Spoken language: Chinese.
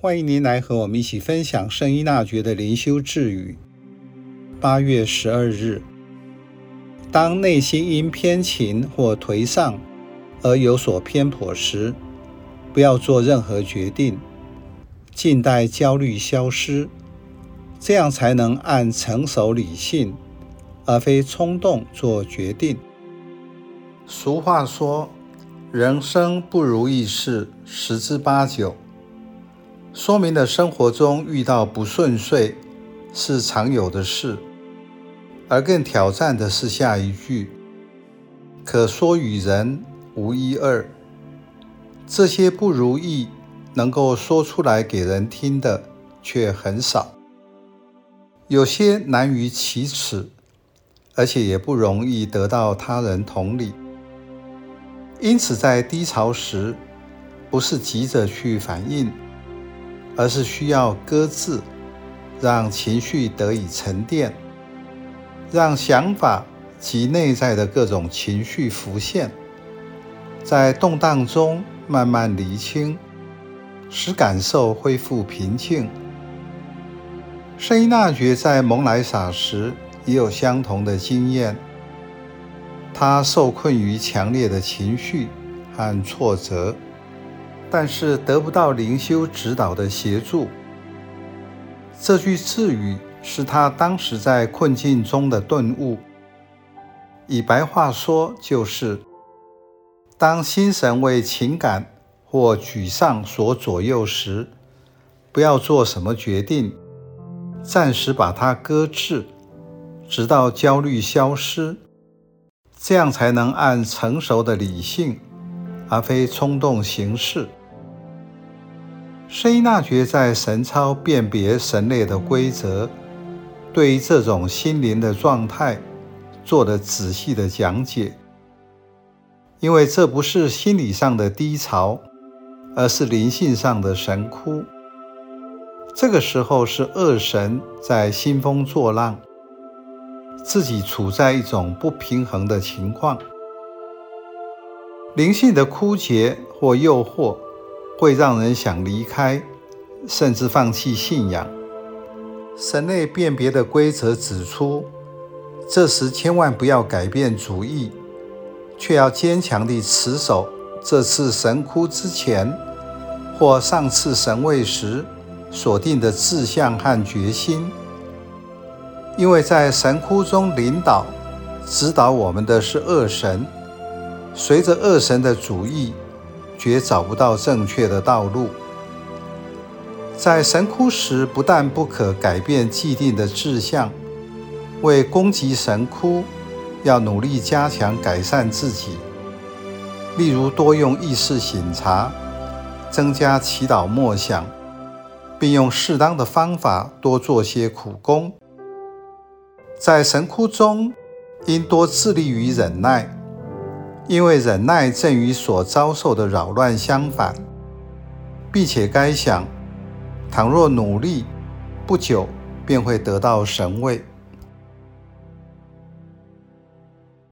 欢迎您来和我们一起分享圣依纳爵的灵修智语。八月十二日，当内心因偏情或颓丧而有所偏颇时，不要做任何决定，静待焦虑消失，这样才能按成熟理性，而非冲动做决定。俗话说：“人生不如意事十之八九。”说明了生活中遇到不顺遂是常有的事，而更挑战的是下一句：“可说与人无一二。”这些不如意能够说出来给人听的却很少，有些难于启齿，而且也不容易得到他人同理。因此，在低潮时，不是急着去反应。而是需要搁置，让情绪得以沉淀，让想法及内在的各种情绪浮现，在动荡中慢慢厘清，使感受恢复平静。圣依纳爵在蒙莱萨时也有相同的经验，他受困于强烈的情绪和挫折。但是得不到灵修指导的协助。这句智语是他当时在困境中的顿悟。以白话说，就是当心神为情感或沮丧所左右时，不要做什么决定，暂时把它搁置，直到焦虑消失，这样才能按成熟的理性，而非冲动行事。圣依纳爵在神操辨别神类的规则，对于这种心灵的状态做了仔细的讲解。因为这不是心理上的低潮，而是灵性上的神枯。这个时候是恶神在兴风作浪，自己处在一种不平衡的情况。灵性的枯竭或诱惑，会让人想离开，甚至放弃信仰。神类辨别的规则指出，这时千万不要改变主意，却要坚强地持守这次神窟之前或上次神位时所定的志向和决心，因为在神窟中领导、指导我们的是恶神，随着恶神的主意。绝找不到正确的道路。在神枯时，不但不可改变既定的志向，为攻击神枯，要努力加强改善自己。例如，多用意识醒察，增加祈祷默想，并用适当的方法多做些苦工。在神枯中，应多致力于忍耐。因为忍耐正与所遭受的扰乱相反，并且该想，倘若努力，不久便会得到神位。